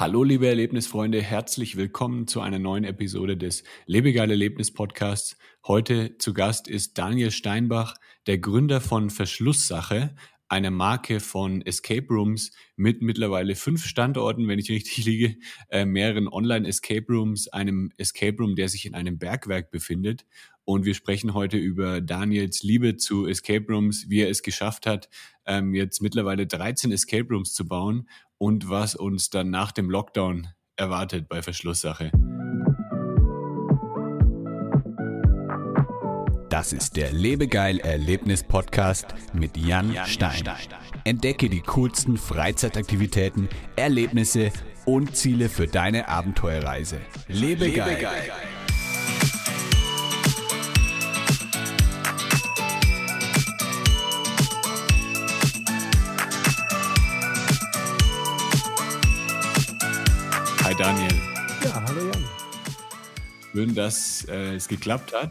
Hallo, liebe Erlebnisfreunde, herzlich willkommen zu einer neuen Episode des Lebegeil Erlebnis Podcasts. Heute zu Gast ist Daniel Steinbach, der Gründer von Verschlusssache, einer Marke von Escape Rooms mit mittlerweile fünf Standorten, wenn ich richtig liege, äh, mehreren Online-Escape Rooms, einem Escape Room, der sich in einem Bergwerk befindet. Und wir sprechen heute über Daniels Liebe zu Escape Rooms, wie er es geschafft hat, ähm, jetzt mittlerweile 13 Escape Rooms zu bauen und was uns dann nach dem Lockdown erwartet bei Verschlusssache. Das ist der Lebegeil Erlebnis Podcast mit Jan Stein. Entdecke die coolsten Freizeitaktivitäten, Erlebnisse und Ziele für deine Abenteuerreise. Lebegeil. Lebegeil. Daniel. Ja, hallo Jan. Schön, dass äh, es geklappt hat.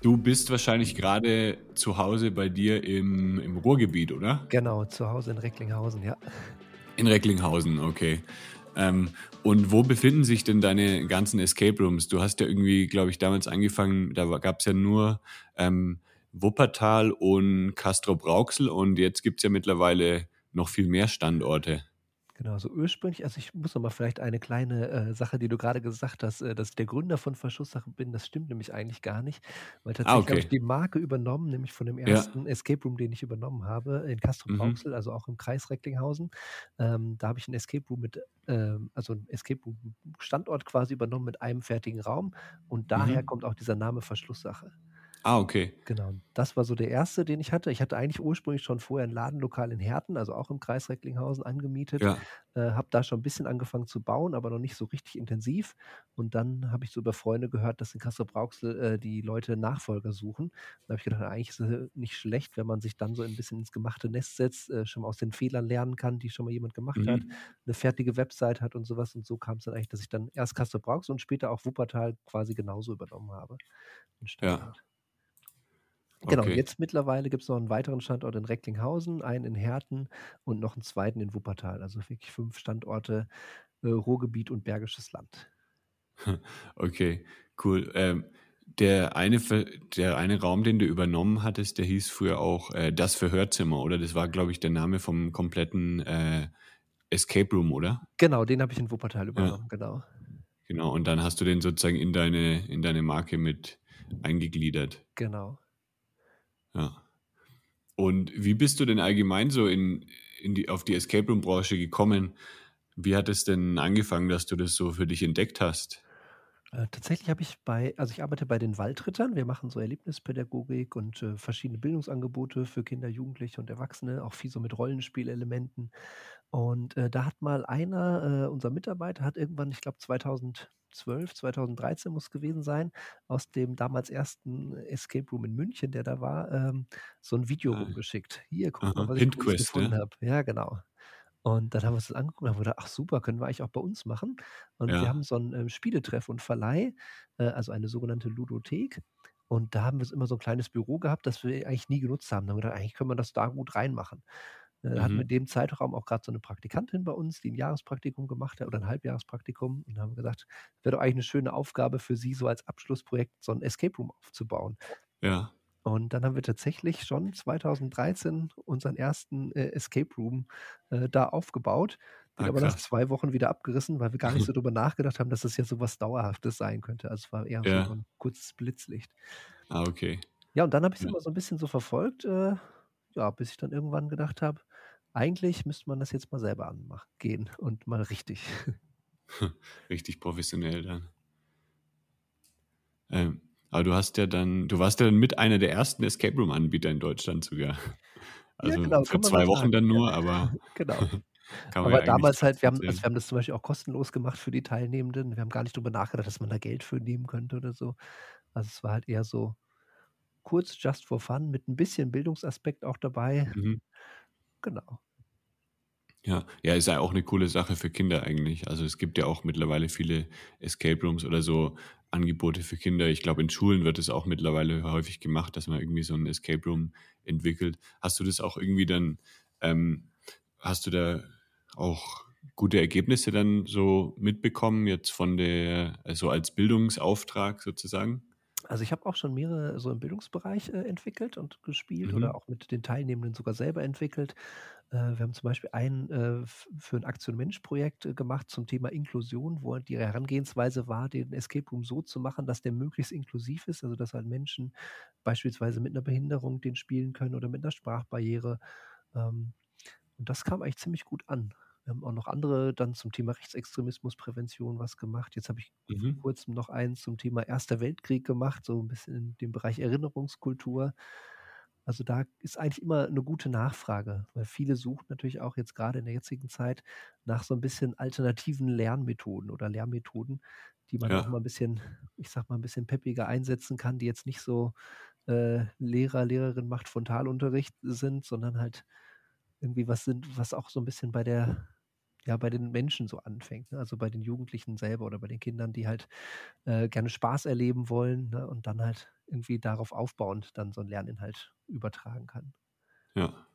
Du bist wahrscheinlich gerade zu Hause bei dir im, im Ruhrgebiet, oder? Genau, zu Hause in Recklinghausen, ja. In Recklinghausen, okay. Ähm, und wo befinden sich denn deine ganzen Escape Rooms? Du hast ja irgendwie, glaube ich, damals angefangen, da gab es ja nur ähm, Wuppertal und Castro Brauxel und jetzt gibt es ja mittlerweile noch viel mehr Standorte. Genau, so ursprünglich, also ich muss noch mal vielleicht eine kleine äh, Sache, die du gerade gesagt hast, äh, dass ich der Gründer von Verschusssache bin, das stimmt nämlich eigentlich gar nicht, weil Ah, tatsächlich habe ich okay. die Marke übernommen, nämlich von dem Ja. ersten Escape Room, den ich übernommen habe, in Mhm. Rauxel, also auch im Kreis Recklinghausen. Ähm, da habe ich 'n Escape Room mit ähm, also 'n Escape Room Standort quasi übernommen mit einem fertigen Raum und daher Mhm. kommt auch dieser Name Verschlusssache. Ah, okay. Genau, das war so der erste, den ich hatte. Ich hatte eigentlich ursprünglich schon vorher 'n Ladenlokal in Herten, also auch im Kreis Recklinghausen angemietet, Ja. äh, habe da schon 'n bisschen angefangen zu bauen, aber noch nicht so richtig intensiv. Und dann habe ich so über Freunde gehört, dass in Castrop-Rauxel, äh, die Leute Nachfolger suchen. Da habe ich gedacht, eigentlich ist es nicht schlecht, wenn man sich dann so 'n bisschen ins gemachte Nest setzt, äh, schon mal aus den Fehlern lernen kann, die schon mal jemand gemacht hat, Mhm. 'ne fertige Website hat und so was. Und so kam's dann eigentlich, dass ich dann erst Castrop-Rauxel und später auch Wuppertal quasi genauso übernommen habe, Ja. Standort. Genau, Okay. jetzt mittlerweile gibt's noch 'n weiteren Standort in Recklinghausen, einen in Herten und noch 'n zweiten in Wuppertal. Also wirklich 5 Standorte, äh, Ruhrgebiet und Bergisches Land. Okay, cool. Ähm, der eine Ver der eine Raum, den du übernommen hattest, der hieß früher auch, äh, „Das Verhörzimmer“, oder? Das war, glaube ich, der Name vom kompletten, äh, Escape Room, oder? Genau, den habe ich in Wuppertal Ja. übernommen, genau. Genau, und dann hast du den sozusagen in deine in deine Marke mit eingegliedert. Genau. Ja. Und wie bist du denn allgemein so in in die auf die Escape Room Branche gekommen? Wie hat es denn angefangen, dass du das so für dich entdeckt hast? Äh, tatsächlich habe ich bei also ich arbeite bei den Waldrittern. Wir machen so Erlebnispädagogik und, äh, verschiedene Bildungsangebote für Kinder, Jugendliche und Erwachsene, auch viel so mit Rollenspielelementen. Und, äh, da hat mal einer, äh unser Mitarbeiter hat irgendwann, ich glaube 2012, 2013 muss gewesen sein, aus dem damals ersten Escape Room in München, der da war, ähm, so 'n Video Ah. rumgeschickt: „Hier, guck mal, was ich Quest, gefunden ja? habe.“ Ja, genau. Und dann haben wir uns das angeguckt und haben gedacht: „Ach super, können wir eigentlich auch bei uns machen.“ Und wir Ja. haben so 'n, ähm, Spieletreff und Verleih, äh, also eine sogenannte Ludothek. Und da haben wir immer so 'n kleines Büro gehabt, das wir eigentlich nie genutzt haben. Da haben wir gedacht: „Eigentlich können wir das da gut reinmachen.“ Äh, da hatten wir Mhm. in dem Zeitraum auch grad so 'ne Praktikantin bei uns, die 'n Jahrespraktikum gemacht hat oder 'n Halbjahrespraktikum. Und da haben wir gesagt: „Wäre doch eigentlich 'ne schöne Aufgabe für sie, so als Abschlussprojekt so 'n Escape Room aufzubauen.“ Ja. Und dann haben wir tatsächlich schon 2013 unseren ersten, äh, Escape Room, äh, da aufgebaut, den Ah, aber nach. 2 Wochen wieder abgerissen, weil wir gar nicht so drüber nachgedacht haben, dass das ja so was Dauerhaftes sein könnte. Also, es war eher so Ja. 'n kurzes Blitzlicht. Ah, okay. Ja, und dann habe ich's Ja. immer so 'n bisschen so verfolgt, äh, ja, bis ich dann irgendwann gedacht habe: „Eigentlich müsste man das jetzt mal selber anmach gehen und mal richtig.“ Richtig professionell dann. Ähm, aber du hast ja dann du warst ja dann mit einer der ersten Escape Room Anbieter in Deutschland sogar. Ja, Also, genau, für kann man 2 so Wochen sagen, dann ja. nur, aber Genau. ja Aber eigentlich damals halt wir haben also, wir haben das zum Beispiel auch kostenlos gemacht für die Teilnehmenden. Wir haben gar nicht drüber nachgedacht, dass man da Geld für nehmen könnte oder so. Also, es war halt eher so kurz just for fun mit 'n bisschen Bildungsaspekt auch dabei. Mhm. Genau. Ja. Ja, ist ja auch 'ne coole Sache für Kinder eigentlich. Also, es gibt ja auch mittlerweile viele Escape Rooms oder so Angebote für Kinder. Ich glaube, in Schulen wird es auch mittlerweile häufig gemacht, dass man irgendwie so 'n Escape Room entwickelt. Hast du das auch irgendwie dann ähm, hast du da auch gute Ergebnisse dann so mitbekommen, jetzt von der, also als Bildungsauftrag sozusagen? Also ich habe auch schon mehrere so im Bildungsbereich äh, entwickelt und gespielt oder Mhm. auch mit den Teilnehmenden sogar selber entwickelt. Äh, wir haben zum Beispiel ein äh, für ein Aktion Mensch Projekt äh, gemacht zum Thema Inklusion, wo halt die Herangehensweise war, den Escape Room so zu machen, dass der möglichst inklusiv ist, also dass halt Menschen beispielsweise mit einer Behinderung den spielen können oder mit einer Sprachbarriere. Ähm, und das kam eigentlich ziemlich gut an. Haben auch noch andere dann zum Thema Rechtsextremismusprävention was gemacht. Jetzt habe ich vor Mhm. Kurzem noch eins zum Thema Erster Weltkrieg gemacht, so ein bisschen in dem Bereich Erinnerungskultur. Also, da ist eigentlich immer eine gute Nachfrage, weil viele suchen natürlich auch jetzt gerade in der jetzigen Zeit nach so ein bisschen alternativen Lernmethoden oder Lehrmethoden, die man auch Ja, mal ein bisschen, ich sage mal, ein bisschen peppiger einsetzen kann, die jetzt nicht so, äh, Lehrer, Lehrerin macht Frontalunterricht sind, sondern halt irgendwie was sind, was auch so ein bisschen bei der ja, bei den Menschen so anfängt, ne? Also, bei den Jugendlichen selber oder bei den Kindern, die halt, äh, gerne Spaß erleben wollen, ne, und dann halt irgendwie darauf aufbauend dann so 'n Lerninhalt übertragen kann. ja.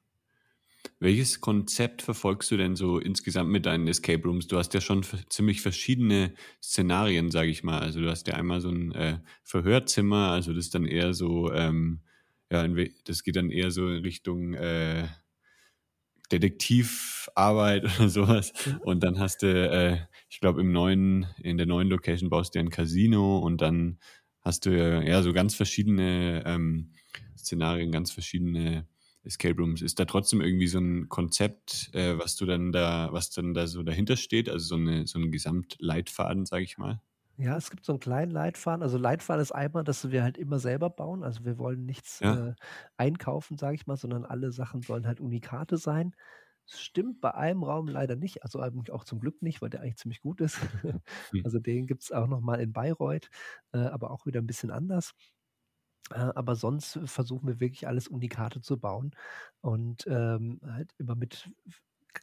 Welches Konzept verfolgst du denn so insgesamt mit deinen Escape Rooms? Du hast ja schon ziemlich verschiedene Szenarien, sage ich mal. Also, du hast ja einmal so ein äh, Verhörzimmer, also das ist dann eher so, ähm, ja, das geht dann eher so in Richtung, äh, Detektivarbeit oder sowas. Und dann hast du, äh, ich glaube, im neuen in der neuen Location baust du ja 'n Casino und dann hast du ja ja so ganz verschiedene, ähm, Szenarien, ganz verschiedene Escape Rooms. Ist da trotzdem irgendwie so ein Konzept, äh, was du dann da was dann da so dahinter steht, also so 'ne so 'n Gesamtleitfaden, sage ich mal? Ja, es gibt so 'n kleinen Leitfaden. Also, Leitfaden ist einmal, dass wir halt immer selber bauen. Also, wir wollen nichts, Ja? äh, einkaufen, sage ich mal, sondern alle Sachen sollen halt Unikate sein. Das stimmt bei einem Raum leider nicht, also, eigentlich auch zum Glück nicht, weil der eigentlich ziemlich gut ist. Hm. Also, den gibt's auch noch mal in Bayreuth, äh, aber auch wieder 'n bisschen anders. Äh, aber sonst versuchen wir wirklich alles Unikate zu bauen und, ähm, halt immer mit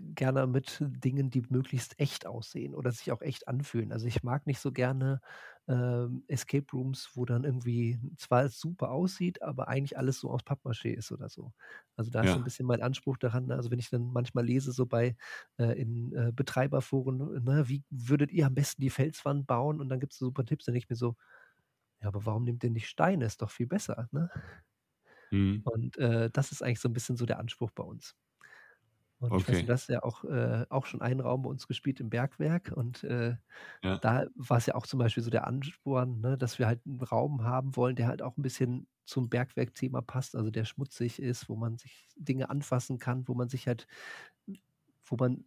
gerne mit Dingen, die möglichst echt aussehen oder sich auch echt anfühlen. Also, ich mag nicht so gerne, ähm, Escape Rooms, wo dann irgendwie zwar es super aussieht, aber eigentlich alles so aus Pappmaché ist oder so. Also, da ist so 'n Ja, bisschen mein Anspruch daran, ne also, wenn ich dann manchmal lese so bei äh, in, äh, Betreiberforen, ne: „Wie würdet ihr am besten die Felswand bauen?“ Und dann gibt's so super Tipps, dann denke ich mir so: „Ja, aber warum nehmt ihr nicht Steine? Ist doch viel besser“, ne? mhm, Und, äh, das ist eigentlich so 'n bisschen so der Anspruch bei uns. Und ich weiß okay, du hast ja auch, äh, auch schon einen Raum bei uns gespielt im Bergwerk und, äh, ja, da war's ja auch zum Beispiel so der Ansporn, ne, dass wir halt 'n Raum haben wollen, der halt auch 'n bisschen zum Bergwerkthema passt, also der schmutzig ist, wo man sich Dinge anfassen kann, wo man sich halt wo man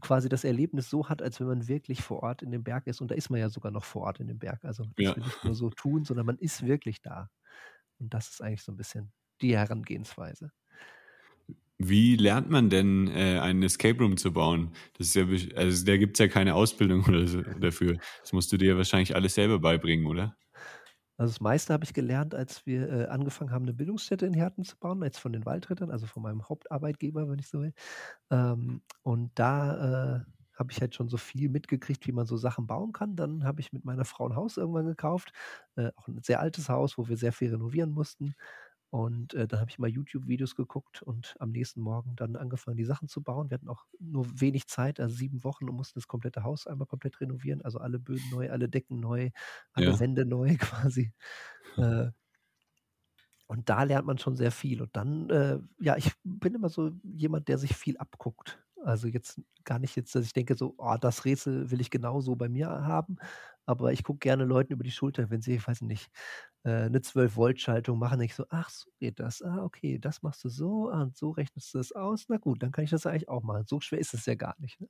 quasi das Erlebnis so hat, als wenn man wirklich vor Ort in dem Berg ist und da ist man ja sogar noch vor Ort in dem Berg. Also, dass ja. wir nicht nur so tun, sondern man ist wirklich da. Und das ist eigentlich so 'n bisschen die Herangehensweise. Wie lernt man denn, äh, einen Escape Room zu bauen? Das ist ja also, da gibt's ja keine Ausbildung oder so dafür. Das musst du dir wahrscheinlich alles selber beibringen, oder? Also, das meiste habe ich gelernt, als wir, äh, angefangen haben, 'ne Bildungsstätte in Herten zu bauen, jetzt von den Waldrittern, also von meinem Hauptarbeitgeber, wenn ich so will. Ähm, und da, äh, habe ich halt schon so viel mitgekriegt, wie man so Sachen bauen kann. Dann habe ich mit meiner Frau 'n Haus irgendwann gekauft, äh, auch 'n sehr altes Haus, wo wir sehr viel renovieren mussten. Und, äh, dann habe ich mal YouTube-Videos geguckt und am nächsten Morgen dann angefangen, die Sachen zu bauen. Wir hatten auch nur wenig Zeit, also 7 Wochen und mussten das komplette Haus einmal komplett renovieren, also alle Böden neu, alle Decken neu, alle Ja, Wände neu quasi. Äh, und da lernt man schon sehr viel. Und dann, äh ja, ich bin immer so jemand, der sich viel abguckt. Also, jetzt gar nicht jetzt, dass ich denke so: „Oh, das Rätsel will ich genauso bei mir haben.“ Aber ich gucke gerne Leuten über die Schulter, wenn sie, ich weiß nicht, äh, 'ne 12-Volt-Schaltung machen, ich so: „Ach, so geht das. Ah, okay, das machst du so, ah, und so rechnest du das aus. Na gut, dann kann ich das eigentlich auch machen. So schwer ist es ja gar nicht“, ne?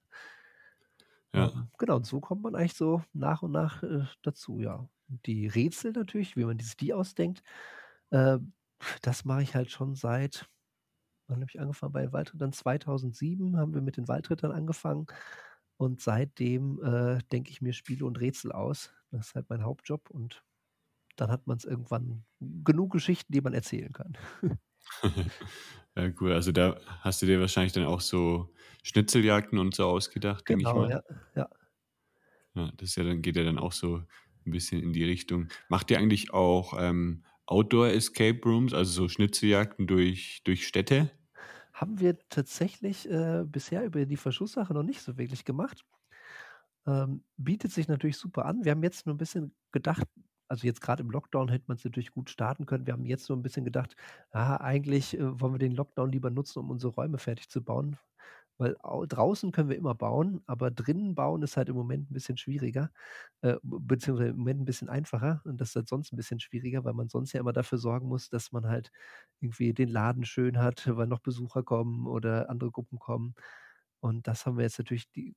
ja, Ähm, genau, und so kommt man eigentlich so nach und nach, äh, dazu, ja. Die Rätsel natürlich, wie man die ausdenkt, ähm, das mache ich halt schon seit wann habe ich angefangen bei den Waldrittern? 2007 haben wir mit den Waldrittern angefangen und seitdem, äh, denke ich mir Spiele und Rätsel aus. Das ist halt mein Hauptjob und dann hat man's irgendwann genug Geschichten, die man erzählen kann. Ja, cool. Also, da hast du dir wahrscheinlich dann auch so Schnitzeljagden und so ausgedacht, denke ich Genau, mal? ja, ja. Ja, das ja dann geht ja dann auch so 'n bisschen in die Richtung. Macht ihr eigentlich auch, ähm, Outdoor Escape Rooms, also so Schnitzeljagden durch durch Städte? haben wir tatsächlich, äh, bisher über die Verschlusssache noch nicht so wirklich gemacht. Ähm, bietet sich natürlich super an. Wir haben jetzt nur 'n bisschen gedacht also, jetzt grad im Lockdown hätte man's natürlich gut starten können. Wir haben jetzt so 'n bisschen gedacht: „Ah, eigentlich, äh, wollen wir den Lockdown lieber nutzen, um unsere Räume fertig zu bauen.“ Weil au draußen können wir immer bauen, aber drinnen bauen ist halt im Moment 'n bisschen schwieriger, äh, beziehungsweise im Moment 'n bisschen einfacher und das ist halt sonst 'n bisschen schwieriger, weil man sonst ja immer dafür sorgen muss, dass man halt irgendwie den Laden schön hat, weil noch Besucher kommen oder andere Gruppen kommen. Und das haben wir jetzt natürlich die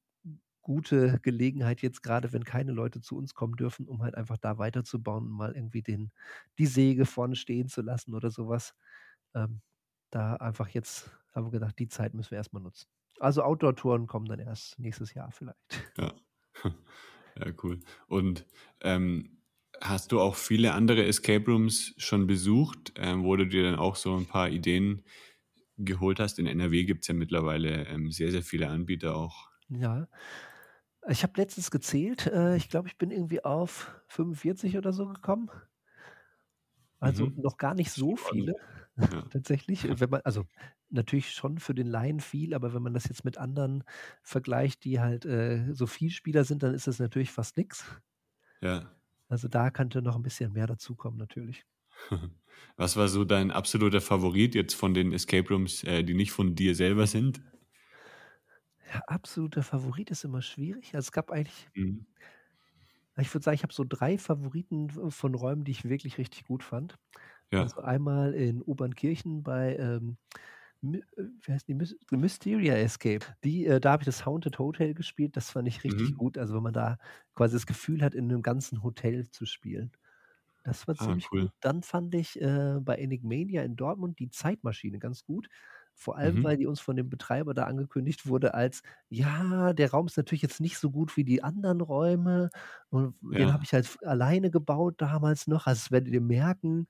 gute Gelegenheit jetzt grade, wenn keine Leute zu uns kommen dürfen, um halt einfach da weiterzubauen und mal irgendwie den die Säge vorne stehen zu lassen oder so was. Ähm, da einfach jetzt haben wir gedacht, die Zeit müssen wir erst mal nutzen. Also, Outdoor-Touren kommen dann erst nächstes Jahr vielleicht. Ja. Ja, cool. Und, ähm, hast du auch viele andere Escape Rooms schon besucht, ähm, wo du dir dann auch so 'n paar Ideen geholt hast? In NRW gibt's ja mittlerweile, ähm, sehr, sehr viele Anbieter auch. Ja. Ich habe letztens gezählt, äh, ich glaube, ich bin irgendwie auf 45 oder so gekommen. Also, Mhm. noch gar nicht so viele Ja. tatsächlich. Wenn man also, natürlich schon für den Laien viel, aber wenn man das jetzt mit anderen vergleicht, die halt, äh, so Vielspieler sind, dann ist das natürlich fast nix. Ja. Also, da könnte noch 'n bisschen mehr dazukommen natürlich. Was war so dein absoluter Favorit jetzt von den Escape Rooms, äh, die nicht von dir selber sind? Ja, absoluter Favorit ist immer schwierig. Also, es gab eigentlich Mhm. ich würde sagen, ich habe so 3 Favoriten v von Räumen, die ich wirklich richtig gut fand. Ja. Also, einmal in Obernkirchen bei, ähm, äh, wie heißen die? Mys Mysteria Escape. Die äh, da habe ich das Haunted Hotel gespielt, das fand ich richtig Mhm. gut. Also, wenn man da quasi das Gefühl hat, in 'nem ganzen Hotel zu spielen. Das war Ah, ziemlich cool. gut. Dann fand ich, äh, bei Enigmania in Dortmund die Zeitmaschine ganz gut. Vor allem, Mhm. weil die uns von dem Betreiber da angekündigt wurde als: „Ja, der Raum ist natürlich jetzt nicht so gut wie die anderen Räume und den habe Ja. ich halt alleine gebaut damals noch, also, das werdet ihr merken.“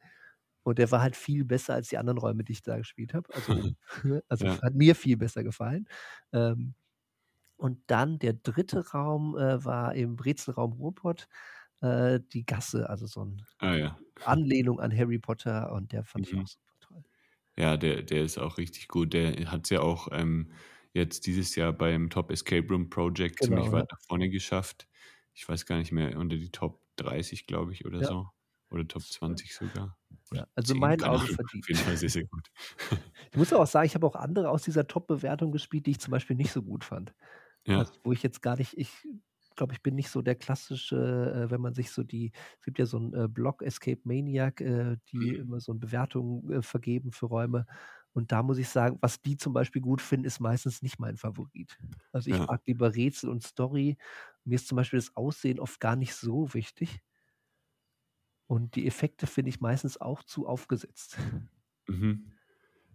Und der war halt viel besser als die anderen Räume, die ich da gespielt habe. Also also, Ja. hat mir viel besser gefallen. Ähm, und dann der 3. Raum, äh, war im Brezelraum Ruhrpott, äh, die Gasse, also, so 'n Ah ja. Anlehnung an Harry Potter und der fand ich auch Mhm. super toll. Ja, der der ist auch richtig gut. Der hat's ja auch, ähm, jetzt dieses Jahr beim Top Escape Room Project ziemlich Genau, ja. weit nach vorne geschafft. Ich weiß gar nicht mehr, unter die Top 30, glaube ich, oder Ja. so. Oder Top 20 sogar. Ja, also, in 10, meinen keine Augen Ahnung. verdient. Auf jeden Fall sehr, sehr gut. Ich muss aber auch sagen, ich habe auch andere aus dieser Top-Bewertung gespielt, die ich zum Beispiel nicht so gut fand. Ja. Also, wo ich jetzt gar nicht ich glaube, ich bin nicht so der klassische, äh, wenn man sich so die es gibt ja so 'n, äh, Blog Escape Maniac, äh, die Mhm. immer so 'n Bewertungen, äh, vergeben für Räume. Und da muss ich sagen, was die zum Beispiel gut finden, ist meistens nicht mein Favorit. Also, ich Ja. mag lieber Rätsel und Story. Mir ist zum Beispiel das Aussehen oft gar nicht so wichtig. Und die Effekte finde ich meistens auch zu aufgesetzt. Mhm.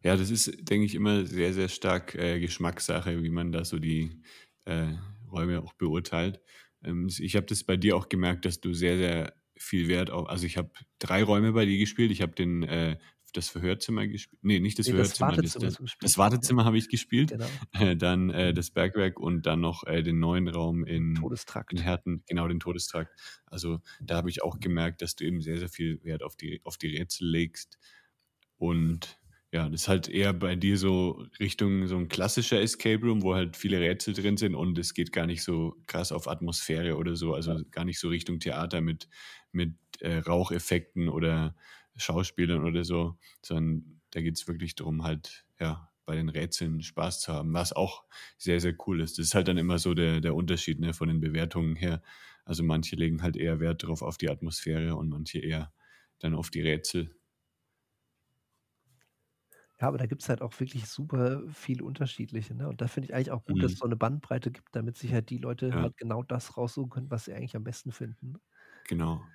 Ja, das ist, denke ich, immer sehr, sehr stark, äh, Geschmackssache, wie man da so die, äh, Räume auch beurteilt. Ähm, ich habe das bei dir auch gemerkt, dass du sehr, sehr viel Wert au also, ich habe 3 Räume bei dir gespielt. Ich habe den, äh das Verhörzimmer gesp ne, nicht das Ne, das Verhörzimmer, das Wartezimmer das gespielt. das Wartezimmer habe ich gespielt, Genau. äh, dann, äh, das Bergwerk und dann noch, äh, den neuen Raum in in Todestrakt. Herten, genau, den Todestrakt. Also, da habe ich auch gemerkt, dass du eben sehr, sehr viel Wert auf die auf die Rätsel legst. Und ja, das ist halt eher bei dir so Richtung so 'n klassischer Escape Room, wo halt viele Rätsel drin sind und es geht gar nicht so krass auf Atmosphäre oder so, also, Ja. gar nicht so Richtung Theater mit mit, äh, Raucheffekten oder Schauspielern oder so, sondern da geht's wirklich drum, halt, ja, bei den Rätseln Spaß zu haben, was auch sehr, sehr cool ist. Das ist halt dann immer so der der Unterschied, ne, von den Bewertungen her. Also, manche legen halt eher Wert drauf auf die Atmosphäre und manche eher dann auf die Rätsel. Ja, aber da gibt's halt auch wirklich super viele unterschiedliche, ne? Und da finde ich eigentlich auch gut, dass es Mhm. so 'ne Bandbreite gibt, damit sich halt die Leute Ja. halt genau das raussuchen können, was sie eigentlich am besten finden? Genau.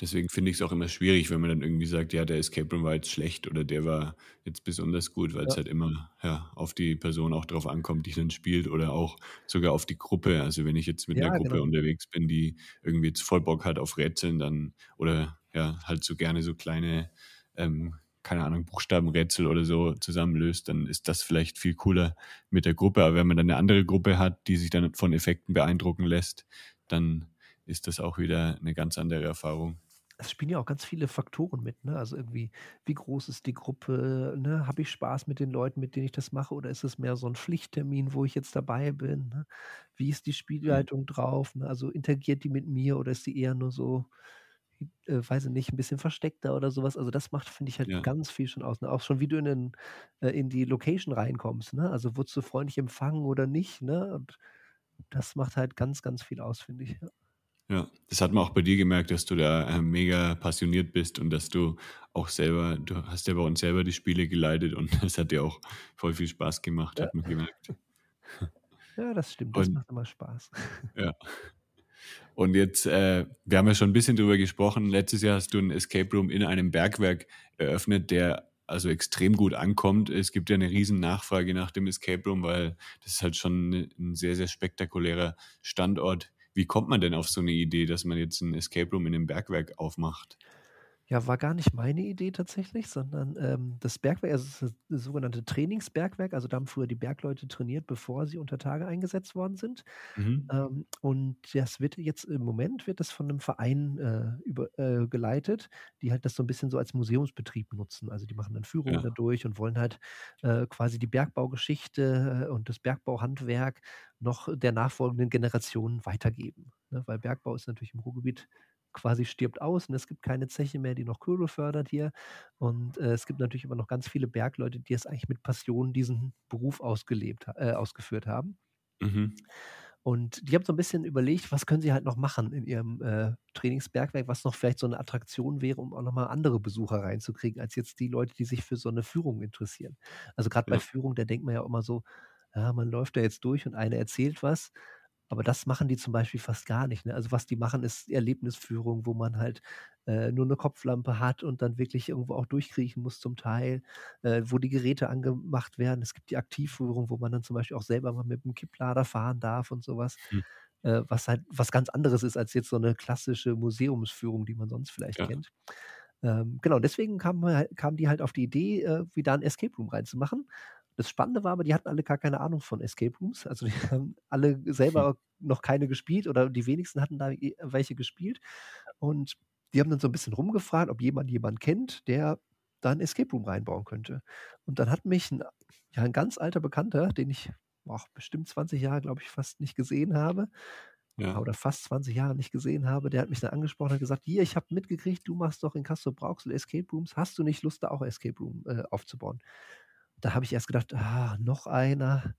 Deswegen finde ich's auch immer schwierig, wenn man dann irgendwie sagt: „Ja, der Escape Room war jetzt schlecht oder der war jetzt besonders gut“, weil's Ja. halt immer, ja, auf die Person auch drauf ankommt, die dann spielt oder auch sogar auf die Gruppe. Also, wenn ich jetzt mit Ja, Gruppe genau. unterwegs bin, die irgendwie jetzt voll Bock hat auf Rätseln, dann oder, ja, halt so gerne so kleine, ähm, keine Ahnung, Buchstabenrätsel oder so zusammen löst, dann ist das vielleicht viel cooler mit der Gruppe. Aber wenn man dann 'ne andere Gruppe hat, die sich dann von Effekten beeindrucken lässt, dann ist das auch wieder 'ne ganz andere Erfahrung. es spielen ja auch ganz viele Faktoren mit, ne? Also irgendwie, wie groß ist die Gruppe, ne? Habe ich Spaß mit den Leuten, mit denen ich das mache, oder ist es mehr so 'n Pflichttermin, wo ich jetzt dabei bin, ne? Wie ist die. Spielleitung drauf, ne? Also, interagiert die mit mir oder ist die eher nur so, äh, weiß ich nicht, 'n bisschen versteckter oder so was? Also, das macht, finde ich, halt Ja. ganz viel schon aus, ne? Auch schon, wie du in den äh, in die Location reinkommst, ne? Also, wurdest du freundlich empfangen oder nicht, ne? Und das macht halt ganz, ganz viel aus, finde ich, ja. Ja, das hat man auch bei dir gemerkt, dass du da, äh, mega passioniert bist und dass du auch selber du hast ja bei uns selber die Spiele geleitet und das hat dir auch voll viel Spaß gemacht, Ja. hat man gemerkt. Ja, das stimmt, das Und macht immer Spaß. Ja. Und jetzt, äh wir haben ja schon 'n bisschen drüber gesprochen. Letztes Jahr hast du 'n Escape Room in einem Bergwerk eröffnet, der also extrem gut ankommt. Es gibt ja 'ne Riesennachfrage nach dem Escape Room, weil das ist halt schon 'ne 'n sehr, sehr spektakulärer Standort. Wie kommt man denn auf so 'ne Idee, dass man jetzt 'n Escape Room in 'nem Bergwerk aufmacht? Ja, war gar nicht meine Idee tatsächlich, sondern, ähm, das Bergwerk also, das ist das sogenannte Trainingsbergwerk. Also, da haben früher die Bergleute trainiert, bevor sie unter Tage eingesetzt worden sind. Mhm. Ähm, und das wird jetzt im Moment wird das von 'nem Verein, äh, über äh, geleitet, die halt das so 'n bisschen so als Museumsbetrieb nutzen. Also, die machen dann Führungen Ja. durch und wollen halt, äh, quasi die Bergbaugeschichte, äh, und das Bergbauhandwerk noch der nachfolgenden Generation weitergeben, ne? Weil Bergbau ist natürlich im Ruhrgebiet quasi stirbt aus und es gibt keine Zeche mehr, die noch Kohle fördert hier. Und, äh, es gibt natürlich immer noch ganz viele Bergleute, die es eigentlich mit Passion diesen Beruf ausgelebt äh, ausgeführt haben. Mhm. Und die haben so 'n bisschen überlegt, was können sie halt noch machen in ihrem, äh, Trainingsbergwerk, was noch vielleicht so 'ne Attraktion wäre, um auch noch mal andere Besucher reinzukriegen, als jetzt die Leute, die sich für so 'ne Führung interessieren. Also, grad bei Ja. Führung, da denkt man ja immer so: „Ja, man läuft da jetzt durch und einer erzählt was.“ Aber das machen die zum Beispiel fast gar nicht, ne? Also, was die machen, ist Erlebnisführung, wo man halt, äh, nur 'ne Kopflampe hat und dann wirklich irgendwo auch durchkriechen muss zum Teil, äh, wo die Geräte angemacht werden. Es gibt die Aktivführung, wo man dann zum Beispiel auch selber mal mit 'm Kipplader fahren darf und so was, Hm. äh, was halt was ganz anderes ist als jetzt so 'ne klassische Museumsführung, die man sonst vielleicht Ja. kennt. Ähm, genau, deswegen halt kamen die halt auf die Idee, äh, wie da 'n Escape Room reinzumachen. Das Spannende war aber, die hatten alle gar keine Ahnung von Escape Rooms. Also, die haben alle Hm. selber noch keine gespielt oder die wenigsten hatten da welche gespielt. Und die haben dann so 'n bisschen rumgefragt, ob jemand jemanden kennt, der da 'n Escape Room reinbauen könnte. Und dann hat mich 'n ja, 'n ganz alter Bekannter, den ich, boah, bestimmt 20 Jahre, glaube ich, fast nicht gesehen habe Ja. oder fast 20 Jahre nicht gesehen habe, der hat mich dann angesprochen und hat gesagt: „Hier, ich habe mitgekriegt, du machst doch in Castrop-Rauxel Escape Rooms. Hast du nicht Lust, da auch Escape Room, äh, aufzubauen?“ Da habe ich erst gedacht: „Ah, noch einer.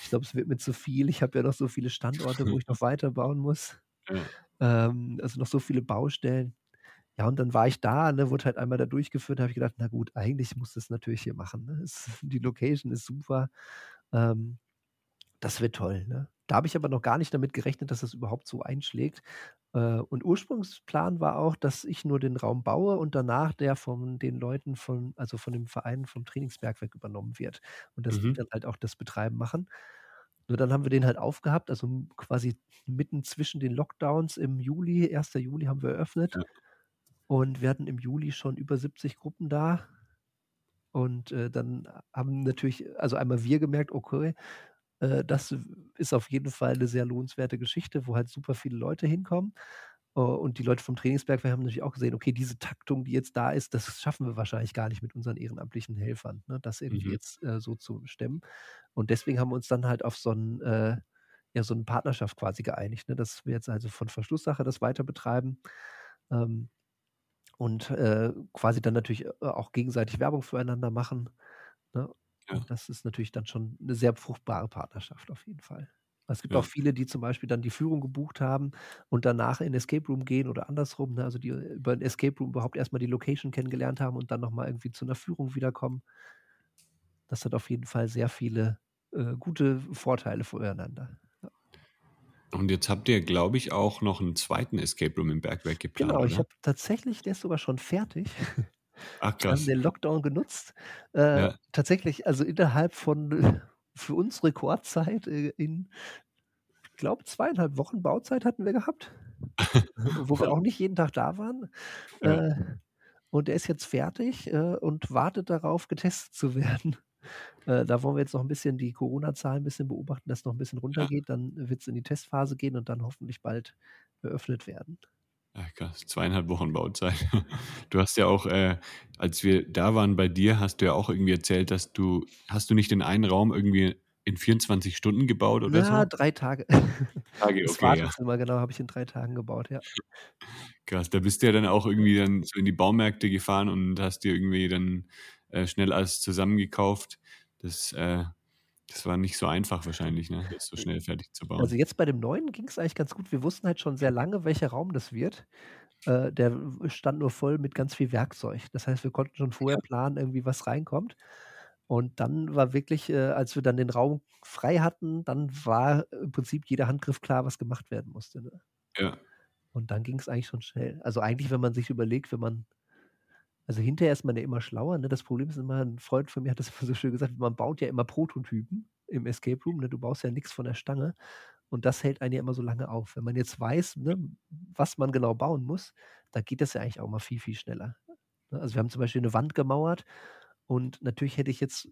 Ich glaube, es wird mir zu viel. Ich habe ja noch so viele Standorte, wo ich noch weiterbauen muss.“ Ja. Ähm, also, noch so viele Baustellen. Ja, und dann war ich da, ne, wurde halt einmal da durchgeführt, da habe ich gedacht: „Na gut, eigentlich musst du's natürlich hier machen, ne? Es die Location ist super. Ähm, das wird toll“, ne? Da habe ich aber noch gar nicht damit gerechnet, dass das überhaupt so einschlägt. Äh, und Ursprungsplan war auch, dass ich nur den Raum baue und danach der von den Leuten von also, von dem Verein vom Trainingsbergwerk übernommen wird und dass die Mhm. dann halt auch das Betreiben machen. Nur dann haben wir den halt aufgehabt, also, quasi mitten zwischen den Lockdowns im Juli 1. Juli haben wir eröffnet. Ja. Und wir hatten im Juli schon über 70 Gruppen da. Und, äh, dann haben natürlich also, einmal wir gemerkt: „Okay, äh, das ist auf jeden Fall 'ne sehr lohnenswerte Geschichte, wo halt super viele Leute hinkommen.“ Äh, und die Leute vom Trainingsbergwerk haben natürlich auch gesehen: „Okay, diese Taktung, die jetzt da ist, das schaffen wir wahrscheinlich gar nicht mit unseren ehrenamtlichen Helfern, ne, das irgendwie Mhm. jetzt, äh, so zu stemmen.“ Und deswegen haben wir uns dann halt auf so 'n äh, ja, so 'ne Partnerschaft quasi geeinigt, ne, dass wir jetzt also von Verschlusssache das weiter betreiben, ähm, und, äh, quasi dann natürlich, äh, auch gegenseitig Werbung füreinander machen, ne? Ja. Das ist natürlich dann schon 'ne sehr fruchtbare Partnerschaft auf jeden Fall. Es gibt auch Ja. viele, die zum Beispiel dann die Führung gebucht haben und danach in Escape Room gehen oder andersrum, ne? Also, die über 'n Escape Room überhaupt erst mal die Location kennengelernt haben und dann noch mal irgendwie zu 'ner Führung wiederkommen. Das hat auf jeden Fall sehr viele, äh, gute Vorteile füreinander, ja. Und jetzt habt ihr, glaube ich, auch noch 'n 2. Escape Room im Bergwerk geplant, Genau, ich habe tatsächlich der ist sogar schon fertig. Ach, Wir haben krass. den Lockdown genutzt. Äh, Ja. tatsächlich, also, innerhalb von für uns Rekordzeit, äh, in ich glaube, 2 1/2 Wochen Bauzeit hatten wir gehabt, wo wir auch nicht jeden Tag da waren. Ja. Äh, und der ist jetzt fertig, äh, und wartet darauf, getestet zu werden. Äh, da wollen wir jetzt noch 'n bisschen die Corona-Zahlen 'n bisschen beobachten, dass noch 'n bisschen Ja. runtergeht. Dann wird's in die Testphase gehen und dann hoffentlich bald eröffnet werden. Ach, krass, zweieinhalb Wochen Bauzeit. Du hast ja auch, äh, als wir da waren bei dir, hast du ja auch irgendwie erzählt, dass du, hast du nicht den einen Raum irgendwie in 24 Stunden gebaut oder Ja, so? drei Tage. Tage, Das okay, ja. Wartezimmer, genau, habe ich in drei Tagen gebaut, ja. Krass, da bist du ja dann auch irgendwie dann so in die Baumärkte gefahren und hast dir irgendwie dann äh, schnell alles zusammengekauft. Das, äh, das war nicht so einfach wahrscheinlich, ne? Das so schnell fertig zu bauen. Also jetzt bei dem neuen ging es eigentlich ganz gut. Wir wussten halt schon sehr lange, welcher Raum das wird. Äh, der stand nur voll mit ganz viel Werkzeug. Das heißt, wir konnten schon vorher planen, irgendwie was reinkommt. Und dann war wirklich, äh, als wir dann den Raum frei hatten, dann war im Prinzip jeder Handgriff klar, was gemacht werden musste, ne? Ja. Und dann ging es eigentlich schon schnell. Also eigentlich, wenn man sich überlegt, wenn man also hinterher ist man ja immer schlauer, ne? Das Problem ist immer 'n Freund von mir hat das so schön gesagt, man baut ja immer Prototypen im Escape Room, ne? Du baust ja nix von der Stange und das hält einen ja immer so lange auf. Wenn man jetzt weiß, ne, was man genau bauen muss, dann geht das ja eigentlich auch mal viel, viel schneller, ne? Also, wir haben zum Beispiel 'ne Wand gemauert und natürlich hätte ich jetzt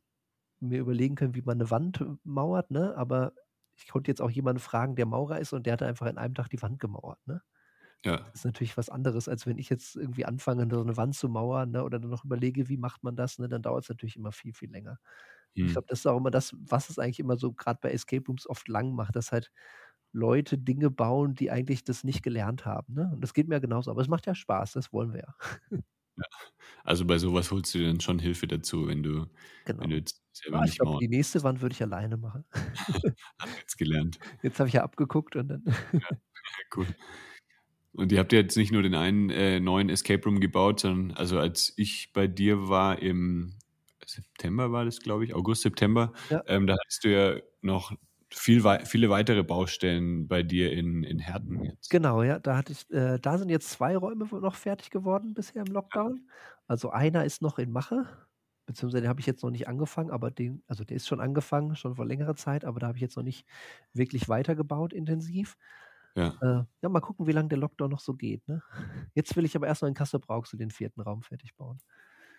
mir überlegen können, wie man 'ne Wand mauert, ne? Aber ich konnte jetzt auch jemanden fragen, der Maurer ist und der hat einfach in einem Tag die Wand gemauert, ne? Ja. Das ist natürlich was anderes, als wenn ich jetzt irgendwie anfange, so 'ne Wand zu mauern, ne, oder dann noch überlege, wie macht man das, ne? Dann dauert's natürlich immer viel, viel länger. Ich Mhm. glaube, das ist auch immer das, was es eigentlich immer so grad bei Escape Rooms oft lang macht, dass halt Leute Dinge bauen, die eigentlich das nicht gelernt haben, ne? Und das geht mir ja genauso, aber es macht ja Spaß, das wollen wir ja. Ja. Also, bei so was holst du dir dann schon Hilfe dazu, wenn du wenn du Genau. jetzt selber Ah, ich nicht glaube, mauern die nächste Wand würde ich alleine machen. Hast jetzt gelernt. Jetzt habe ich ja abgeguckt und dann Ja, cool. Und ihr habt ja jetzt nicht nur den einen, äh, neuen Escape Room gebaut, sondern also, als ich bei dir war im September war das, glaube ich, August, September, Ja. ähm, da hattest du ja noch viel viele weitere Baustellen bei dir in in Herten jetzt. Genau, ja, da hatte ich äh, da sind jetzt 2 Räume noch fertig geworden bisher im. Lockdown. Also, einer ist noch in Mache, beziehungsweise den habe ich jetzt noch nicht angefangen, aber den also, der ist schon angefangen, schon vor längerer Zeit, aber da habe ich jetzt noch nicht wirklich weitergebaut intensiv. Ja. Äh, ja, mal gucken, wie lang der Lockdown noch so geht, ne? Jetzt will ich aber erst noch in Kassel-Brauxel den 4. Raum fertig bauen.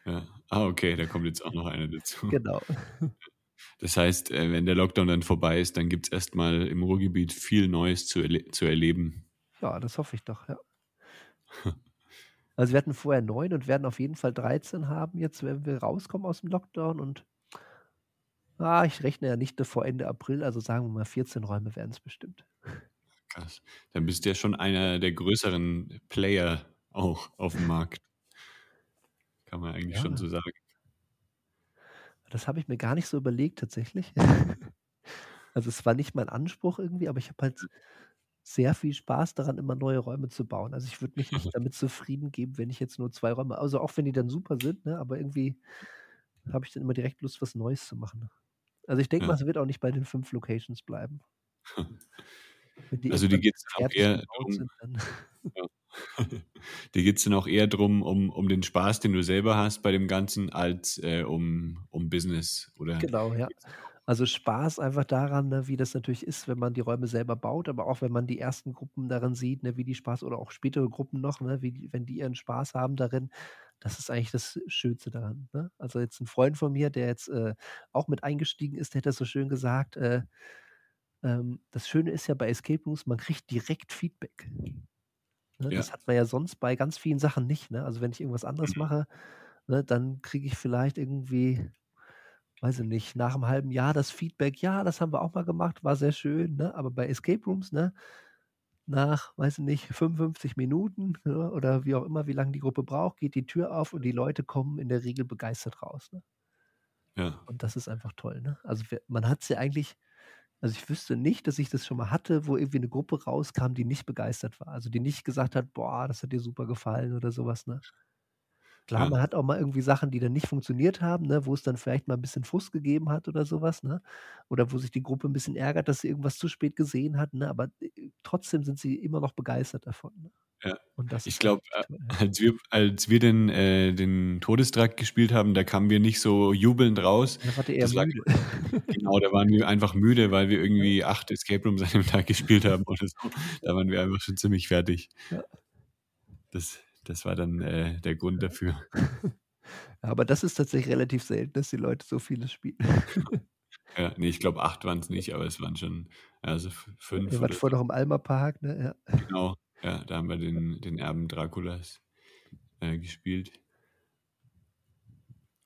Ja. Ah, okay, da kommt jetzt auch noch einer dazu. Genau. Das heißt, äh, wenn der Lockdown dann vorbei ist, dann gibt's erst mal im Ruhrgebiet viel Neues zu erle zu erleben. Ja, das hoffe ich doch, ja. Also, wir hatten vorher 9 und werden auf jeden Fall 13 haben jetzt, wenn wir rauskommen aus'm Lockdown und ah, ich rechne ja nicht vor Ende April, also sagen wir mal 14 Räume werden's bestimmt. Krass. Dann bist du ja schon einer der größeren Player auch auf'm Markt. Kann man eigentlich schon Ja. so sagen. Das habe ich mir gar nicht so überlegt tatsächlich. Also, es war nicht mein Anspruch irgendwie, aber ich habe halt sehr viel Spaß daran, immer neue Räume zu bauen. Also, ich würde mich nicht damit zufrieden geben, wenn ich jetzt nur 2 Räume also, auch wenn die dann super sind, ne, aber irgendwie habe ich dann immer direkt Lust, was Neues zu machen. Also, ich denke Ja. mal, es wird auch nicht bei den 5 Locations bleiben. Die Also, dir irgendwann geht's dann auch eher dann ja. Geht's dann auch eher drum, um um den Spaß, den du selber hast bei dem Ganzen, als, äh, um um Business, oder Genau, ja. Also, Spaß einfach daran, ne, wie das natürlich ist, wenn man die Räume selber baut, aber auch wenn man die ersten Gruppen darin sieht, ne, wie die Spaß oder auch spätere Gruppen noch, ne, wie die wenn die ihren Spaß haben darin, das ist eigentlich das Schönste daran, ne? Also, jetzt 'n Freund von mir, der jetzt, äh, auch mit eingestiegen ist, der hat das so schön gesagt, äh, ähm: „Das Schöne ist ja bei Escape Rooms, man kriegt direkt Feedback.“ Ne, Ja. das hat man ja sonst bei ganz vielen Sachen nicht, ne? Also, wenn ich irgendwas anderes Mhm. mache, ne, dann kriege ich vielleicht irgendwie, weiß ich nicht, nach 'm halben Jahr das Feedback: „Ja, das haben wir auch mal gemacht, war sehr schön“, ne? Aber bei Escape Rooms, ne, nach, weiß ich nicht, 55 Minuten, ne, oder wie auch immer, wie lang die Gruppe braucht, geht die Tür auf und die Leute kommen in der Regel begeistert raus, ne? Ja. Und das ist einfach toll, ne? Also, wir man hat's ja eigentlich also, ich wüsste nicht, dass ich das schon mal hatte, wo irgendwie 'ne Gruppe rauskam, die nicht begeistert war. Also, die nicht gesagt hat: „Boah, das hat dir super gefallen“ oder so was, ne? Klar, man Ja. hat auch mal irgendwie Sachen, die dann nicht funktioniert haben, ne, wo es dann vielleicht mal 'n bisschen Frust gegeben hat oder so was, ne? Oder wo sich die Gruppe 'n bisschen ärgert, dass sie irgendwas zu spät gesehen hat, ne? Aber, äh, trotzdem sind sie immer noch begeistert davon, ne? Ja. Ich ist glaube, als wir als wir den äh, den Todestrakt gespielt haben, da kamen wir nicht so jubelnd raus. Da ihr eher lag müde. genau, da waren wir einfach müde, weil wir irgendwie 8 Escape Rooms an dem Tag gespielt haben oder so. Da waren wir einfach schon ziemlich fertig. Ja. Das das war dann, äh, der Grund dafür. Aber das ist tatsächlich relativ selten, dass die Leute so vieles spielen. Ja, ne, ich glaube 8 waren's nicht, aber es waren schon, also f Ja, 5 ihr wart vorher noch im Alma Park, ne? Ja. Genau. Ja, da haben wir den, den Erben Draculas äh, gespielt.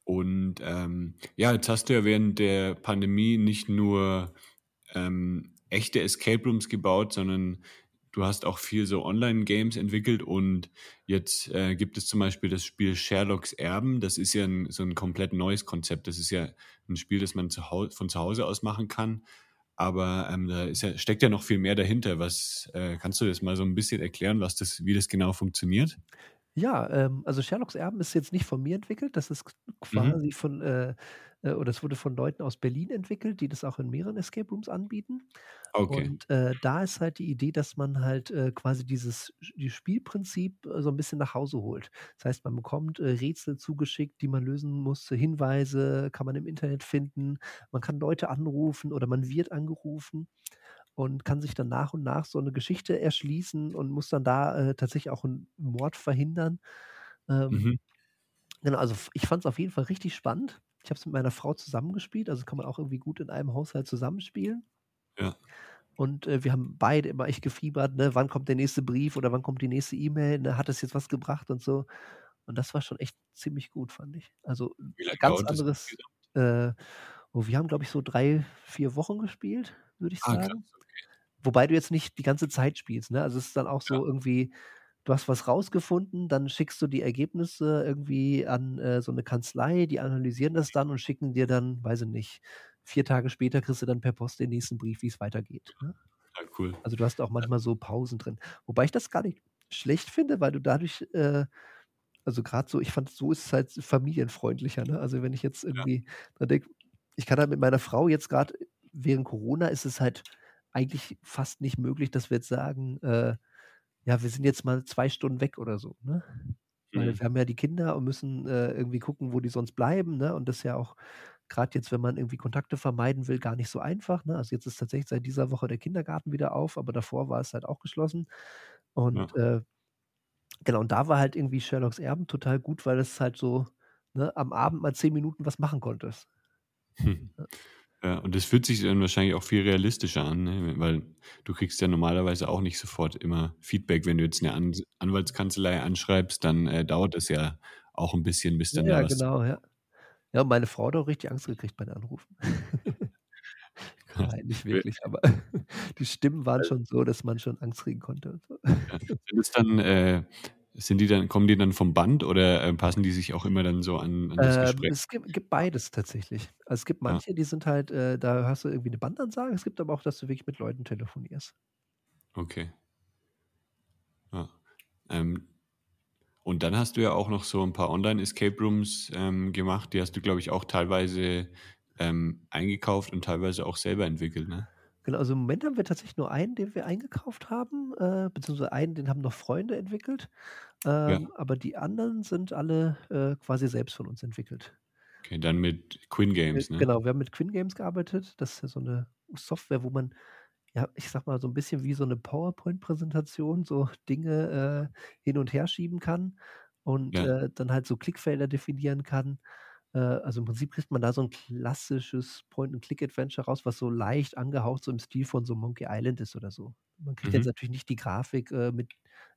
Und ähm, ja, jetzt hast du ja während der Pandemie nicht nur ähm, echte Escape Rooms gebaut, sondern du hast auch viel so Online-Games entwickelt und jetzt äh, gibt es zum Beispiel das Spiel Sherlocks Erben. Das ist ja ein, so ein komplett neues Konzept. Das ist ja ein Spiel, das man zu von zu Hause aus machen kann. Aber ähm, da ja, steckt ja noch viel mehr dahinter. Was äh, kannst du das mal so ein bisschen erklären, was das, wie das genau funktioniert? Ja, ähm, also Sherlocks Erben ist jetzt nicht von mir entwickelt. Das ist mhm. quasi mhm. von äh, äh, oder es wurde von Leuten aus Berlin entwickelt, die das auch in mehreren Escape Rooms anbieten. Okay. Und äh, da ist halt die Idee, dass man halt äh, quasi dieses die Spielprinzip äh, so ein bisschen nach Hause holt. Das heißt, man bekommt äh, Rätsel zugeschickt, die man lösen muss, Hinweise kann man im Internet finden, man kann Leute anrufen oder man wird angerufen und kann sich dann nach und nach so eine Geschichte erschließen und muss dann da äh, tatsächlich auch einen Mord verhindern. Ähm, mhm. Genau, also ich fand es auf jeden Fall richtig spannend. Ich habe es mit meiner Frau zusammengespielt, also kann man auch irgendwie gut in einem Haushalt zusammenspielen. Ja. Und äh, wir haben beide immer echt gefiebert, ne? wann kommt der nächste Brief oder wann kommt die nächste E-Mail, ne? hat es jetzt was gebracht und so. Und das war schon echt ziemlich gut, fand ich. Also ganz anderes. Äh, oh, wir haben, glaube ich, so drei, vier Wochen gespielt, würde ich ah, sagen. Krass. Wobei du jetzt nicht die ganze Zeit spielst, ne? Also es ist dann auch so ja. irgendwie, du hast was rausgefunden, dann schickst du die Ergebnisse irgendwie an äh, so eine Kanzlei, die analysieren das dann und schicken dir dann, weiß ich nicht, vier Tage später kriegst du dann per Post den nächsten Brief, wie es weitergeht. Ne? Ja, cool. Also du hast auch manchmal so Pausen drin. Wobei ich das gar nicht schlecht finde, weil du dadurch, äh, also gerade so, ich fand, so ist es halt familienfreundlicher. Ne? Also wenn ich jetzt irgendwie ja. denke, ich kann halt mit meiner Frau jetzt gerade während Corona ist es halt eigentlich fast nicht möglich, dass wir jetzt sagen, äh, ja, wir sind jetzt mal zwei Stunden weg oder so, ne? Weil mhm. wir haben ja die Kinder und müssen äh, irgendwie gucken, wo die sonst bleiben, ne? Und das ist ja auch gerade jetzt, wenn man irgendwie Kontakte vermeiden will, gar nicht so einfach. Ne? Also jetzt ist tatsächlich seit dieser Woche der Kindergarten wieder auf, aber davor war es halt auch geschlossen. Und ja. äh, genau, und da war halt irgendwie Sherlocks Erben total gut, weil es halt so ne, am Abend mal zehn Minuten was machen konntest. Hm. Ja. Ja, und das fühlt sich dann wahrscheinlich auch viel realistischer an, ne? weil du kriegst ja normalerweise auch nicht sofort immer Feedback. Wenn du jetzt eine an Anwaltskanzlei anschreibst, dann äh, dauert es ja auch ein bisschen, bis dann ja, da was... genau, ja. Ja, meine Frau hat auch richtig Angst gekriegt bei den Anrufen. Nein, nicht wirklich, aber die Stimmen waren schon so, dass man schon Angst kriegen konnte. Ja, sind es dann äh, sind die dann, kommen die dann vom Band oder äh, passen die sich auch immer dann so an, an das ähm, Gespräch? Es gibt, gibt, beides tatsächlich. Also es gibt manche, ja. die sind halt, äh, da hast du irgendwie eine Bandansage, es gibt aber auch, dass du wirklich mit Leuten telefonierst. Okay. Ja. Ähm, und dann hast du ja auch noch so ein paar Online-Escape Rooms ähm, gemacht, die hast du, glaube ich, auch teilweise ähm, eingekauft und teilweise auch selber entwickelt, ne? Genau, also im Moment haben wir tatsächlich nur einen, den wir eingekauft haben, äh, beziehungsweise einen, den haben noch Freunde entwickelt. Ähm, ja. Aber die anderen sind alle äh, quasi selbst von uns entwickelt. Okay, dann mit Quinn Games, ne? Genau, wir haben mit Quinn Games gearbeitet. Das ist ja so eine Software, wo man, ja, ich sag mal, so ein bisschen wie so eine PowerPoint-Präsentation so Dinge äh, hin und her schieben kann und ja. Äh, dann halt so Klickfelder definieren kann. Äh, also im Prinzip kriegt man da so ein klassisches Point-and-Click-Adventure raus, was so leicht angehaucht so im Stil von so Monkey Island ist oder so. Man kriegt jetzt mhm. natürlich nicht die Grafik äh, mit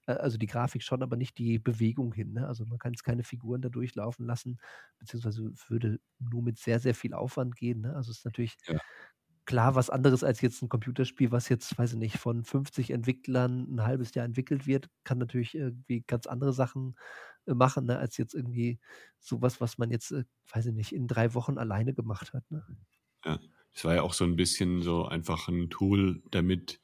äh, also die Grafik schon, aber nicht die Bewegung hin, ne? Also, man kann jetzt keine Figuren da durchlaufen lassen, beziehungsweise würde nur mit sehr, sehr viel Aufwand gehen, ne? Also, es ist natürlich Ja. klar was anderes als jetzt ein Computerspiel, was jetzt, weiß ich nicht, von 50 Entwicklern ein halbes Jahr entwickelt wird, kann natürlich irgendwie ganz andere Sachen äh, machen, ne, als jetzt irgendwie sowas, was man jetzt, äh, weiß ich nicht, in drei Wochen alleine gemacht hat. Ne? Ja, es war ja auch so ein bisschen so einfach ein Tool, damit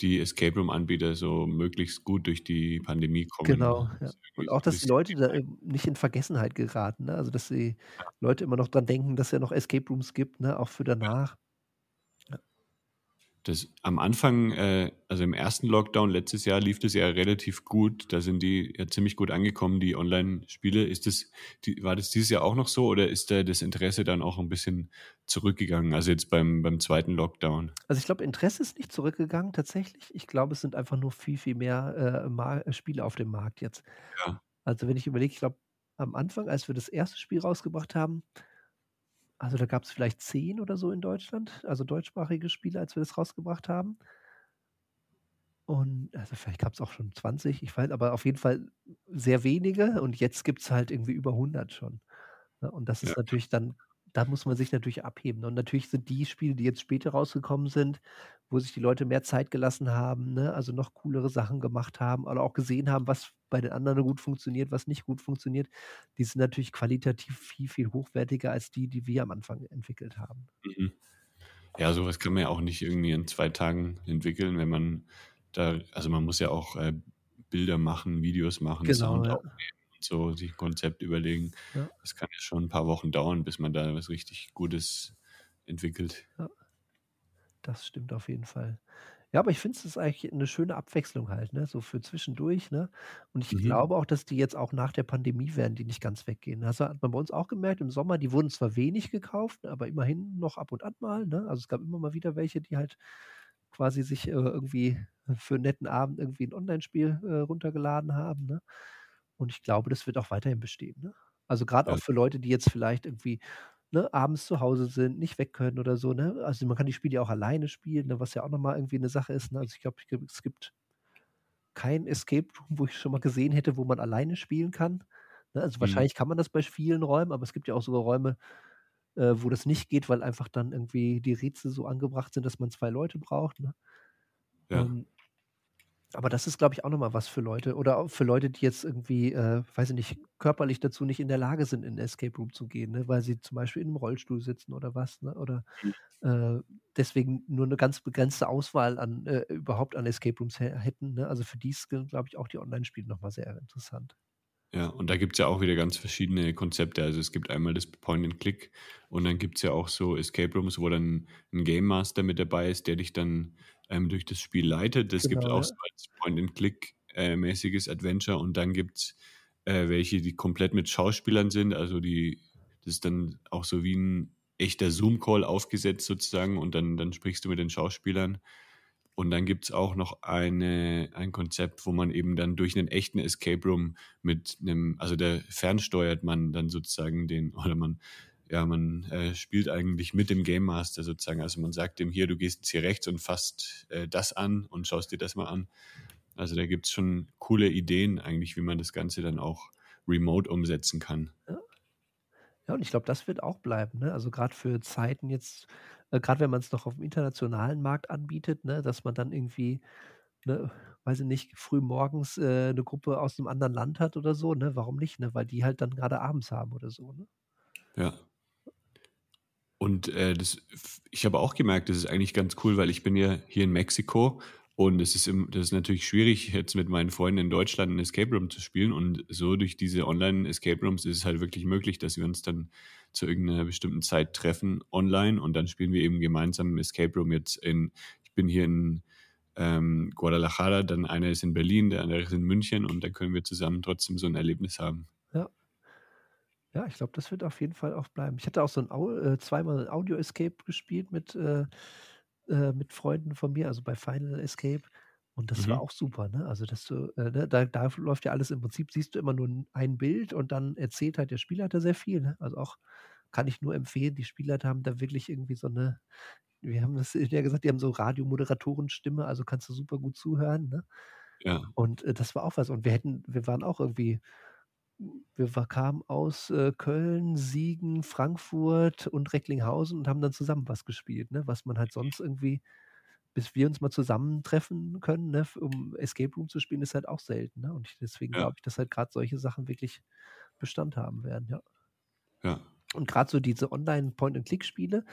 die Escape Room-Anbieter so möglichst gut durch die Pandemie kommen. Genau, ja. Und auch, dass die Leute da nicht in Vergessenheit geraten. Ne? Also, dass die Leute immer noch dran denken, dass es ja noch Escape Rooms gibt, ne? auch für danach. Das, am Anfang, äh, also im ersten Lockdown letztes Jahr lief das ja relativ gut. Da sind die ja ziemlich gut angekommen, die Online-Spiele. Ist das, die, war das dieses Jahr auch noch so oder ist da das Interesse dann auch ein bisschen zurückgegangen? Also jetzt beim, beim zweiten Lockdown? Also ich glaube, Interesse ist nicht zurückgegangen tatsächlich. Ich glaube, es sind einfach nur viel, viel mehr äh, Spiele auf dem Markt jetzt. Ja. Also wenn ich überlege, ich glaube, am Anfang, als wir das erste Spiel rausgebracht haben, also da gab es vielleicht zehn oder so in Deutschland, also deutschsprachige Spiele, als wir das rausgebracht haben. Und also vielleicht gab's auch schon 20, ich weiß aber auf jeden Fall sehr wenige und jetzt gibt's halt irgendwie über 100 schon, ne? Und das ist ja. natürlich dann da muss man sich natürlich abheben. Und natürlich sind die Spiele, die jetzt später rausgekommen sind, wo sich die Leute mehr Zeit gelassen haben, ne, also noch coolere Sachen gemacht haben oder auch gesehen haben, was bei den anderen gut funktioniert, was nicht gut funktioniert, die sind natürlich qualitativ viel, viel hochwertiger als die, die wir am Anfang entwickelt haben. Mhm. Ja, so was kann man ja auch nicht irgendwie in 2 Tagen entwickeln, wenn man da also, man muss ja auch, äh, Bilder machen, Videos machen, Genau, Sound ja. aufnehmen und so, sich 'n Konzept überlegen. Ja. Das kann ja schon 'n paar Wochen dauern, bis man da was richtig Gutes entwickelt. Ja. Das stimmt auf jeden Fall. Ja, aber ich finde, es ist eigentlich 'ne schöne Abwechslung halt, ne, so für zwischendurch, ne? Und ich Mhm. glaube auch, dass die jetzt auch nach der Pandemie werden die nicht ganz weggehen. Also, hat man bei uns auch gemerkt im Sommer, die wurden zwar wenig gekauft, aber immerhin noch ab und an mal, ne? Also, es gab immer mal wieder welche, die halt quasi sich, äh, irgendwie für 'n netten Abend irgendwie 'n Onlinespiel, äh, runtergeladen haben, ne? Und ich glaube, das wird auch weiterhin bestehen, ne? Also, grad auch Ja. für Leute, die jetzt vielleicht irgendwie, ne, abends zu Hause sind, nicht weg können oder so, ne? Also, man kann die Spiele ja auch alleine spielen, ne, was ja auch noch mal irgendwie 'ne Sache ist, ne? Also, ich glaube, es gibt kein Escape Room, wo ich schon mal gesehen hätte, wo man alleine spielen kann, ne? Also, Mhm. wahrscheinlich kann man das bei vielen Räumen, aber es gibt ja auch sogar Räume, äh, wo das nicht geht, weil einfach dann irgendwie die Rätsel so angebracht sind, dass man 2 Leute braucht, ne? Ja. Ähm, aber das ist, glaube ich, auch noch mal was für Leute oder auch für Leute, die jetzt irgendwie, äh, weiß ich nicht, körperlich dazu nicht in der Lage sind, in 'n Escape Room zu gehen, ne, weil sie zum Beispiel in 'nem Rollstuhl sitzen oder was, ne? Oder, Mhm. äh, deswegen nur 'ne ganz begrenzte Auswahl an äh, überhaupt an Escape Rooms hä hätten, ne? Also, für die g glaube ich, auch die Onlinespiele noch mal sehr interessant. Ja, und da gibt's ja auch wieder ganz verschiedene Konzepte. Also, es gibt einmal das Point and Click und dann gibt's ja auch so Escape Rooms, wo dann 'n Game Master mit dabei ist, der dich dann, ähm, durch das Spiel leitet. Das gibt's Genau, auch ja. so als Point and Click, äh, mäßiges Adventure und dann gibt's, äh, welche, die komplett mit Schauspielern sind. Also, die das ist dann auch so wie 'n echter Zoom-Call aufgesetzt sozusagen und dann dann sprichst du mit den Schauspielern. Und dann gibt's auch noch eine ein Konzept, wo man eben dann durch 'nen echten Escape Room mit 'nem also, da fernsteuert man dann sozusagen den oder man ja, man, äh, spielt eigentlich mit dem Game Master sozusagen. Also, man sagt dem: „Hier, du gehst jetzt hier rechts und fasst, äh, das an und schaust dir das mal an.“ Also, da gibt's schon coole Ideen eigentlich, wie man das Ganze dann auch remote umsetzen kann. Ja. Ja, und ich glaube, das wird auch bleiben, ne? Also, grad für Zeiten jetzt äh, grad wenn man's noch aufm internationalen Markt anbietet, ne, dass man dann irgendwie, ne, weiß ich nicht, früh morgens, äh, 'ne Gruppe aus 'nem anderen Land hat oder so, ne? Warum nicht, ne? Weil die halt dann grade abends haben oder so, ne? Ja. Und, äh, das ich habe auch gemerkt, das ist eigentlich ganz cool, weil ich bin ja hier in Mexiko und es ist im das ist natürlich schwierig, jetzt mit meinen Freunden in Deutschland 'n Escape Room zu spielen und so durch diese Online-Escape Rooms ist es halt wirklich möglich, dass wir uns dann zu irgend 'ner bestimmten Zeit treffen online und dann spielen wir eben gemeinsam 'n Escape Room jetzt in ich bin hier in, ähm, Guadalajara, dann einer ist in Berlin, der andere ist in München und dann können wir zusammen trotzdem so 'n Erlebnis haben. Ja. Ja, ich glaube, das wird auf jeden Fall auch bleiben. Ich hatte auch so 'n Au äh, zweimal Audio Escape gespielt mit äh, äh, mit Freunden von mir, also bei Final Escape und das war Mhm. auch super, ne? Also, dass du äh, ne, da da läuft ja alles im Prinzip siehst du immer nur 'n ein Bild und dann erzählt halt der Spielleiter sehr viel, ne? Also, auch kann ich nur empfehlen, die Spielleiter haben da wirklich irgendwie so 'ne wir haben das ja gesagt, die haben so Radiomoderatorenstimme, also kannst du super gut zuhören, ne? Ja. Und, äh, das war auch was und wir hätten wir waren auch irgendwie wir war kamen aus, äh, Köln, Siegen, Frankfurt und Recklinghausen und haben dann zusammen was gespielt, ne? Was man halt Mhm. sonst irgendwie bis wir uns mal zusammentreffen können, ne, um Escape Room zu spielen, ist halt auch selten, ne? Und ich deswegen Ja. glaube ich, dass halt grad solche Sachen wirklich Bestand haben werden, ja. Ja. Und grad so diese Online Point and Click Spiele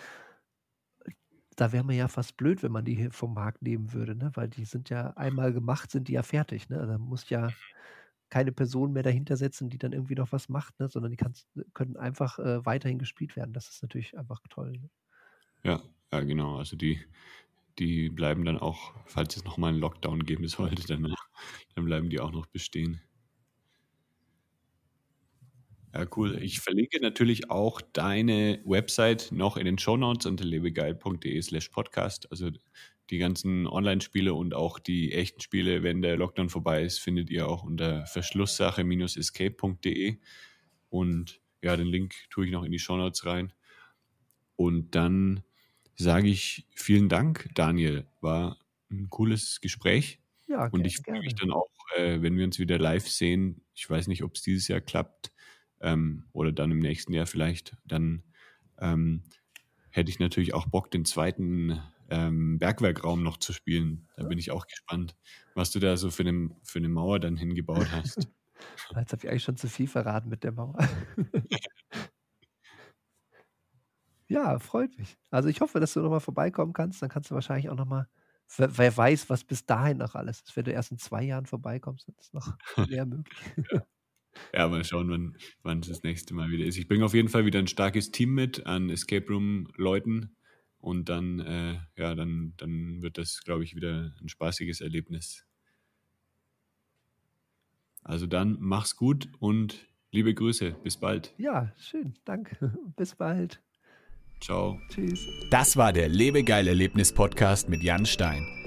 da wäre man ja fast blöd, wenn man die hier vom Markt nehmen würde, ne? Weil die sind ja einmal gemacht, sind die ja fertig, ne? Da muss ja Mhm. Keine Person mehr dahintersetzen, die dann irgendwie noch was macht, ne, sondern die kannst können einfach, äh, weiterhin gespielt werden. Das ist natürlich einfach toll, ne? Ja, ja genau. Also, die die bleiben dann auch, falls es noch mal 'n Lockdown geben sollte danach, dann bleiben die auch noch bestehen. Ja, cool. Ich verlinke natürlich auch deine Website noch in den Shownotes unter lebegeil.de/podcast. Also, die ganzen Onlinespiele und auch die echten Spiele, wenn der Lockdown vorbei ist, findet ihr auch unter verschlusssache-escape.de. Und ja, den Link tue ich noch in die Shownotes rein. Und dann sage ich vielen Dank, Daniel. War 'n cooles Gespräch. Ja, und ich freue mich dann auch, äh, wenn wir uns wieder live sehen. Ich weiß nicht, ob es dieses Jahr klappt ähm, oder dann im nächsten Jahr vielleicht. Dann ähm, hätte ich natürlich auch Bock, den zweiten ähm, Bergwerkraum noch zu spielen. Da bin ich auch gespannt, was du da so für eine, für eine Mauer dann hingebaut hast. Jetzt habe ich eigentlich schon zu viel verraten mit der Mauer. ja, freut mich. Also ich hoffe, dass du nochmal vorbeikommen kannst. Dann kannst du wahrscheinlich auch nochmal, wer, wer weiß, was bis dahin noch alles ist. Wenn du erst in zwei Jahren vorbeikommst, ist noch mehr möglich. ja. Ja, mal schauen, wann, wann es das nächste Mal wieder ist. Ich bringe auf jeden Fall wieder ein starkes Team mit an Escape Room-Leuten. Und dann, äh, ja, dann, dann wird das, glaube ich, wieder ein spaßiges Erlebnis. Also dann mach's gut und liebe Grüße. Bis bald. Ja, schön. Danke. Bis bald. Ciao. Tschüss. Das war der Lebegeil Erlebnis Podcast mit Jan Stein.